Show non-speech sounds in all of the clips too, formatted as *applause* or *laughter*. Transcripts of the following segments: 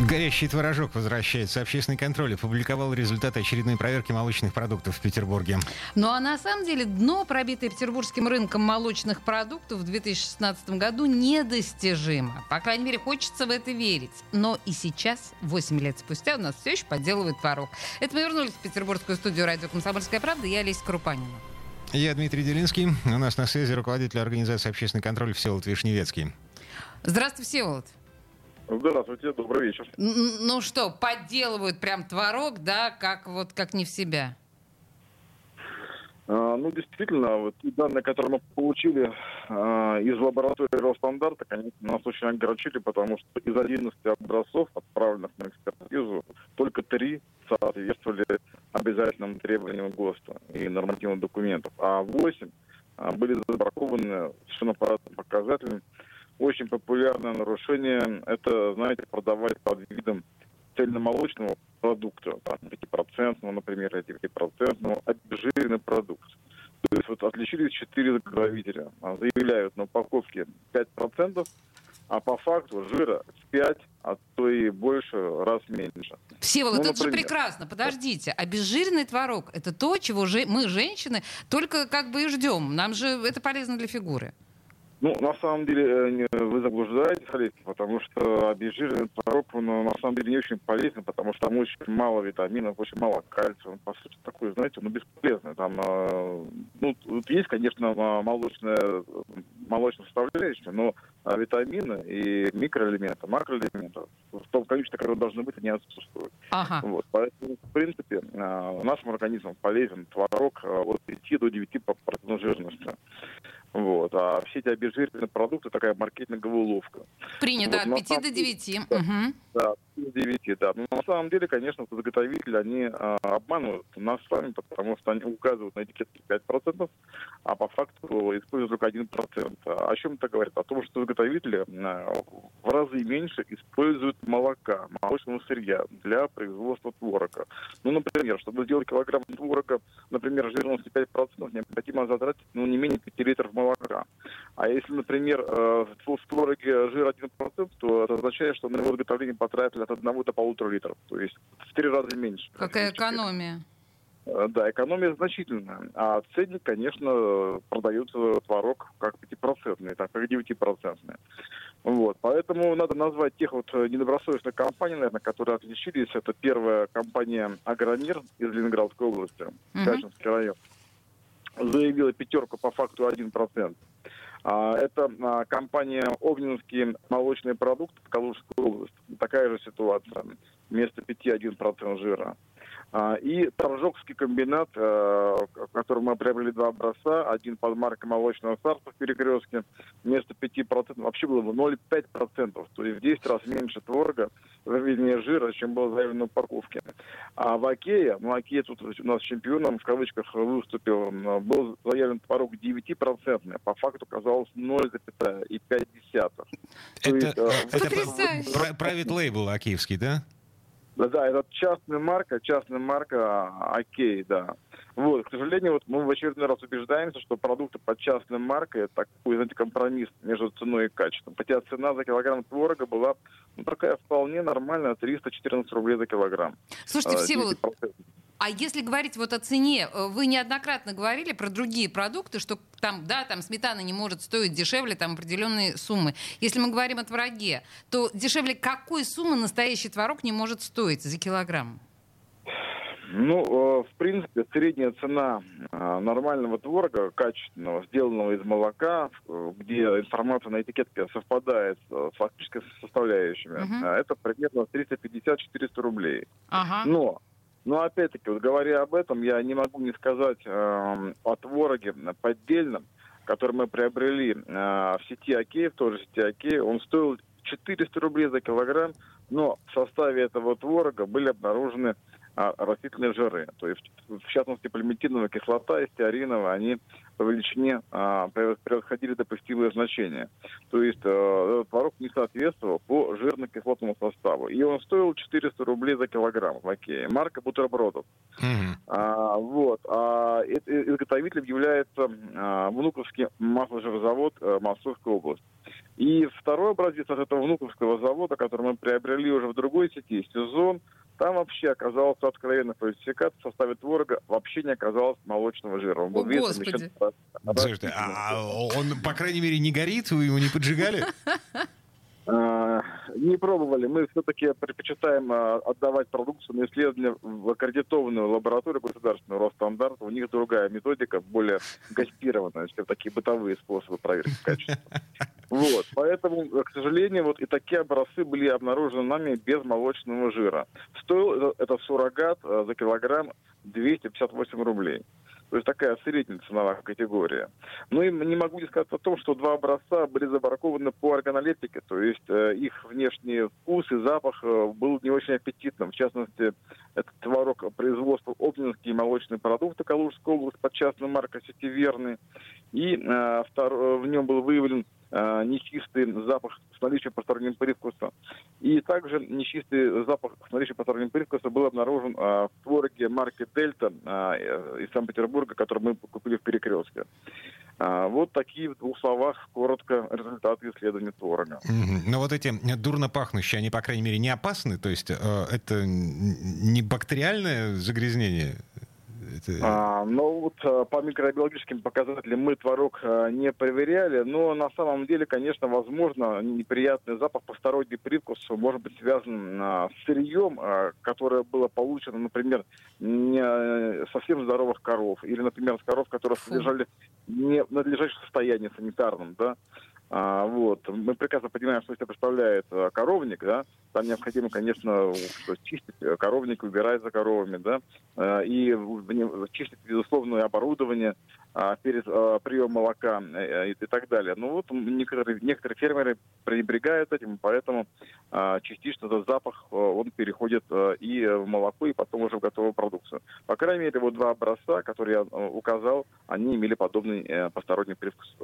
Горящий творожок возвращается. Общественный контроль опубликовал результаты очередной проверки молочных продуктов в Петербурге. Ну а на самом деле дно, пробитое петербургским рынком молочных продуктов в 2016 году, недостижимо. По крайней мере, хочется в это верить. Но и сейчас, 8 лет спустя, у нас все еще подделывают творог. Это мы вернулись в петербургскую студию радио «Комсомольская правда». Я Олеся Крупанина. Я Дмитрий Делинский. У нас на связи руководитель организации «Общественный контроль» Всеволод Вишневецкий. Здравствуйте, Всеволод. Здравствуйте, добрый вечер. Ну что, подделывают прям творог, да, как вот как не в себя? А, ну, действительно, вот данные, которые мы получили а, из лаборатории Росстандарта, конечно, нас очень огорчили, потому что из 11 образцов, отправленных на экспертизу, только три соответствовали обязательным требованиям ГОСТа и нормативных документов, а 8 а, были забракованы совершенно по показателям, очень популярное нарушение – это, знаете, продавать под видом цельномолочного продукта, там, 5%, например, или 9%, обезжиренный продукт. То есть вот отличились четыре заготовителя. Заявляют на упаковке 5%, а по факту жира в 5, а то и больше, раз меньше. Всеволод, ну, это же прекрасно. Подождите, обезжиренный творог – это то, чего же мы, женщины, только как бы и ждем. Нам же это полезно для фигуры. Ну, на самом деле, э, вы заблуждаетесь, Олег, потому что обезжиренный творог, он на самом деле не очень полезен, потому что там очень мало витаминов, очень мало кальция. Он, по сути, такой, знаете, ну, бесполезный. Там, э, ну, тут есть, конечно, молочная, молочная составляющая, но витамины и микроэлементы, макроэлементы в том количестве, которое должны быть, они отсутствуют. Ага. Вот. Поэтому, в принципе, э, нашему организму полезен творог от 5 до 9 по жирности. А все эти обезжиренные продукты такая маркетинговая уловка. Принято вот, от 5 до 9. Да, угу. да, 9, да. Но на самом деле, конечно, заготовители, они а, обманывают нас с вами, потому что они указывают на этикетке 5%, а по факту используют только 1%. А о чем это говорит? О том, что заготовители а, в разы меньше используют молока, молочного сырья для производства творога. Ну, например, чтобы сделать килограмм творога, например, жирности 5%, необходимо затратить ну, не менее 5 литров молока. А если, например, э, в твороге жир 1%, то это означает, что на его изготовление потратили от 1 до полутора литров. То есть в три раза меньше. Какая экономия? Э, да, экономия значительная. А ценник, конечно, продается творог как 5%, так как 9%. Вот. Поэтому надо назвать тех вот недобросовестных компаний, наверное, которые отличились. Это первая компания «Агромир» из Ленинградской области, uh-huh. Качинский район заявила пятерку по факту 1%. А, это а, компания «Огненские молочные продукты» в Калужской области. Такая же ситуация. Вместо 5-1% жира. А, и Торжокский комбинат, э, в котором мы приобрели два образца, один под маркой молочного царства в перекрестке, вместо 5% вообще было бы 0,5%, то есть в 10 раз меньше творога, вернее жира, чем было заявлено в упаковке. А в Окее, ну Окея тут у нас чемпионом в кавычках выступил, был заявлен творог 9%, по факту оказалось 0,5%. Это, есть, э, это private label океевский, да? Да, да, это частная марка, частная марка, а, окей, да. Вот, к сожалению, вот мы в очередной раз убеждаемся, что продукты под частной маркой это такой, знаете, компромисс между ценой и качеством. Хотя цена за килограмм творога была ну, такая вполне нормальная, 314 рублей за килограмм. Слушайте, а, Всеволод, а если говорить вот о цене, э, вы неоднократно говорили про другие продукты, что там, да, там сметана не может стоить дешевле там определенные суммы. Если мы говорим о твороге, то дешевле какой суммы настоящий творог не может стоить за килограмм? Ну, э, в принципе, средняя цена э, нормального творога, качественного, сделанного из молока, где информация на этикетке совпадает с фактической составляющими, uh-huh. это примерно 350-400 рублей. Uh-huh. Но но опять-таки, вот говоря об этом, я не могу не сказать э, о твороге поддельном, который мы приобрели э, в сети Окей, в той же сети Окей. Он стоил 400 рублей за килограмм, но в составе этого творога были обнаружены растительные жиры. То есть, в частности, полиметиновая кислота и стеариновая, они по величине а, превосходили допустимые значения. То есть, э, этот творог не соответствовал по жирно-кислотному составу. И он стоил 400 рублей за килограмм в Окее. Марка бутербродов. Мгм. А, вот. А изготовителем является а, Внуковский масложирозавод э, Московской области. И второй образец от этого внуковского завода, который мы приобрели уже в другой сети, сезон, там вообще оказался откровенный фальсификат. В составе творога вообще не оказалось молочного жира. Он был О, весь Господи. замещен Слушайте, а а он, по крайней мере, не горит, вы его не поджигали? *laughs* Не пробовали. Мы все-таки предпочитаем а, отдавать продукцию на исследование в аккредитованную лабораторию государственную Росстандарт. У них другая методика, более гастированная, чем такие бытовые способы проверки качества. Вот, поэтому, к сожалению, вот и такие образцы были обнаружены нами без молочного жира. Стоил это- этот суррогат а, за килограмм 258 рублей. То есть такая средняя ценовая категория. Ну и не могу не сказать о том, что два образца были забракованы по органолептике, то есть э, их внешний вкус и запах э, был не очень аппетитным. В частности, это творог производства Обнинские молочные продукты Калужской области под частной маркой сети Верный. И э, втор- в нем был выявлен э, нечистый запах с наличием постороннего привкуса. И также нечистый запах с наличием постороннего привкуса был обнаружен э, в твороге марки Дельта э, из Санкт-Петербурга, который мы купили в Перекрестке. Вот такие в двух словах коротко результаты исследования творога. Мгм. Но вот эти дурно пахнущие, они, по крайней мере, не опасны? То есть э, это не бактериальное загрязнение? Это- А, но вот а, по микробиологическим показателям мы творог а, не проверяли, но на самом деле, конечно, возможно, неприятный запах, посторонний привкус может быть связан а, с сырьем, а, которое было получено, например, не э, совсем здоровых коров, или, например, с коров, которые содержали не в надлежащем состоянии санитарном, да. А, вот. Мы прекрасно понимаем, что себя представляет а, коровник, да, там необходимо, конечно, чистить э, коровник, убирать за коровами, да, э, и чистить, безусловно, оборудование а, перед а, приемом молока э, и, и так далее. Ну вот некоторые, некоторые фермеры пренебрегают этим, поэтому а, частично этот запах а, он переходит а, и в молоко, и потом уже в готовую продукцию. По крайней мере, вот два образца, которые я а, указал, они имели подобный э, посторонний привкус.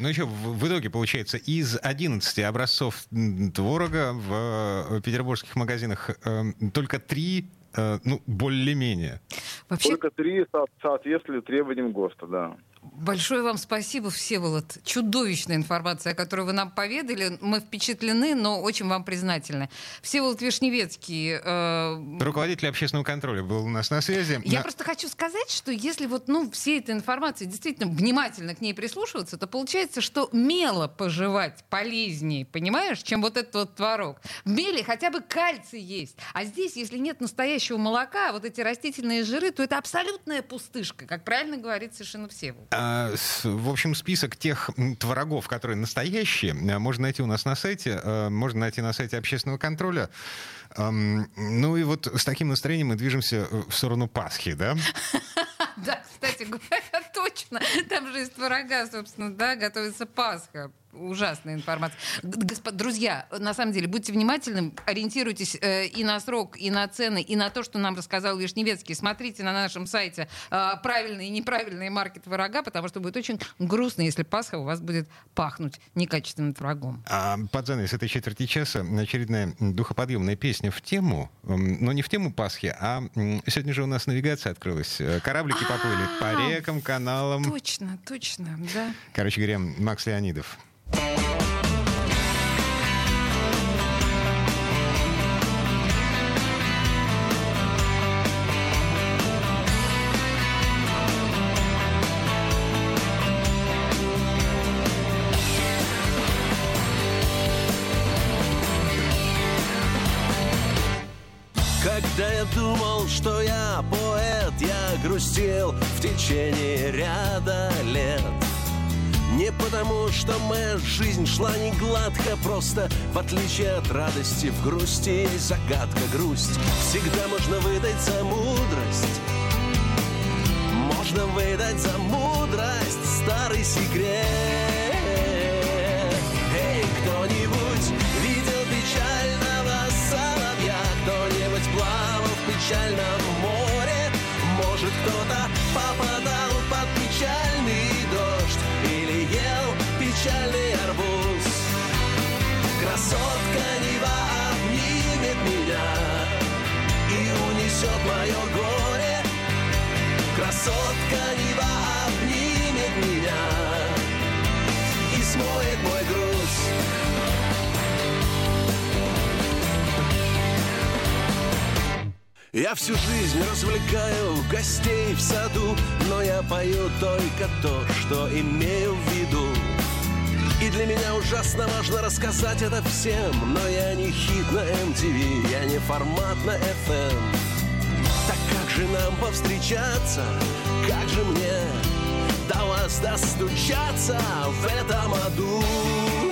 Ну еще в, в итоге, получается, из 11 образцов творога в э, петербургских магазинах э, только три, ну, более-менее. Вообще, Только три со- соответствовали требованиям ГОСТа, да. большое вам спасибо, Всеволод. Чудовищная информация, которую вы нам поведали. Мы впечатлены, но очень вам признательны. Всеволод Вишневецкий, э, Руководитель общественного контроля был у нас на связи. Я На- просто хочу сказать, что если вот, ну, всей этой информации действительно внимательно к ней прислушиваться, то получается, что мело пожевать полезнее, понимаешь, чем вот этот вот творог. В меле хотя бы кальций есть. А здесь, если нет настоящего молока, вот эти растительные жиры, то это абсолютная пустышка, как правильно говорит совершенно Всеволод. А, В общем, список тех творогов, которые настоящие, э, можно найти у нас на сайте, э, можно найти на сайте общественного контроля. Ну и вот с таким настроением мы движемся э, в сторону Пасхи, да? *laughs* Да, кстати говоря, *laughs* точно. Там же из творога, собственно, да, готовится Пасха. Ужасная информация. Господ, друзья, на самом деле, будьте внимательны, ориентируйтесь э, и на срок, и на цены, и на то, что нам рассказал Вишневецкий. Смотрите на нашем сайте э, правильные и неправильные марки творога, потому что будет очень грустно, если Пасха у вас будет пахнуть некачественным творогом. А под занавес этой четверти часа очередная духоподъемная песня в тему, но не в тему Пасхи, а сегодня же у нас навигация открылась. Э, Кораблики поплыли по рекам, каналам. Точно, точно, да. Короче говоря, Макс Леонидов. Думал, что я поэт, я грустил в течение ряда лет. Не потому, что моя жизнь шла не гладко, просто в отличие от радости в грусти загадка грусть. Всегда можно выдать за мудрость, можно выдать за мудрость старый секрет. печальном море. Может кто-то попадал под печальный дождь Или ел печальный арбуз. Красотка Нева обнимет меня И унесет мое горе. Красотка Нева Я всю жизнь развлекаю гостей в саду, но я пою только то, что имею в виду. И для меня ужасно важно рассказать это всем Но я не хит на MTV, я не формат на FM Так как же нам повстречаться, как же мне До вас достучаться в этом аду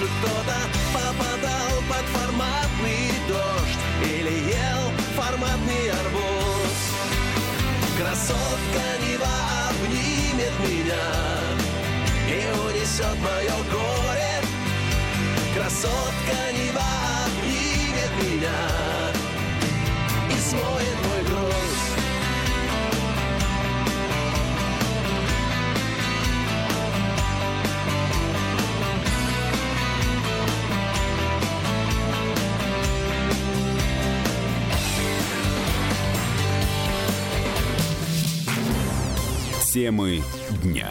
Может кто-то попадал под форматный дождь или ел форматный арбуз. Красотка Нева обнимет меня И унесет мое горе. Красотка Нева обнимет меня И смоет мой груз Темы дня.